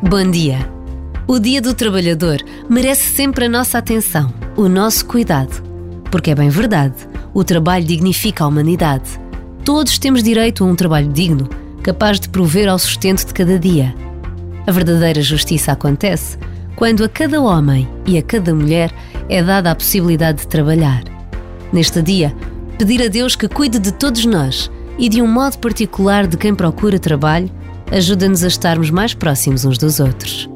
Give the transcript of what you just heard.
Bom dia! O Dia do Trabalhador merece sempre a nossa atenção, o nosso cuidado. Porque é bem verdade, o trabalho dignifica a humanidade. Todos temos direito a um trabalho digno, capaz de prover ao sustento de cada dia. A verdadeira justiça acontece quando a cada homem e a cada mulher é dada a possibilidade de trabalhar. Neste dia, pedir a Deus que cuide de todos nós e, de um modo particular, de quem procura trabalho, ajuda-nos a estarmos mais próximos uns dos outros.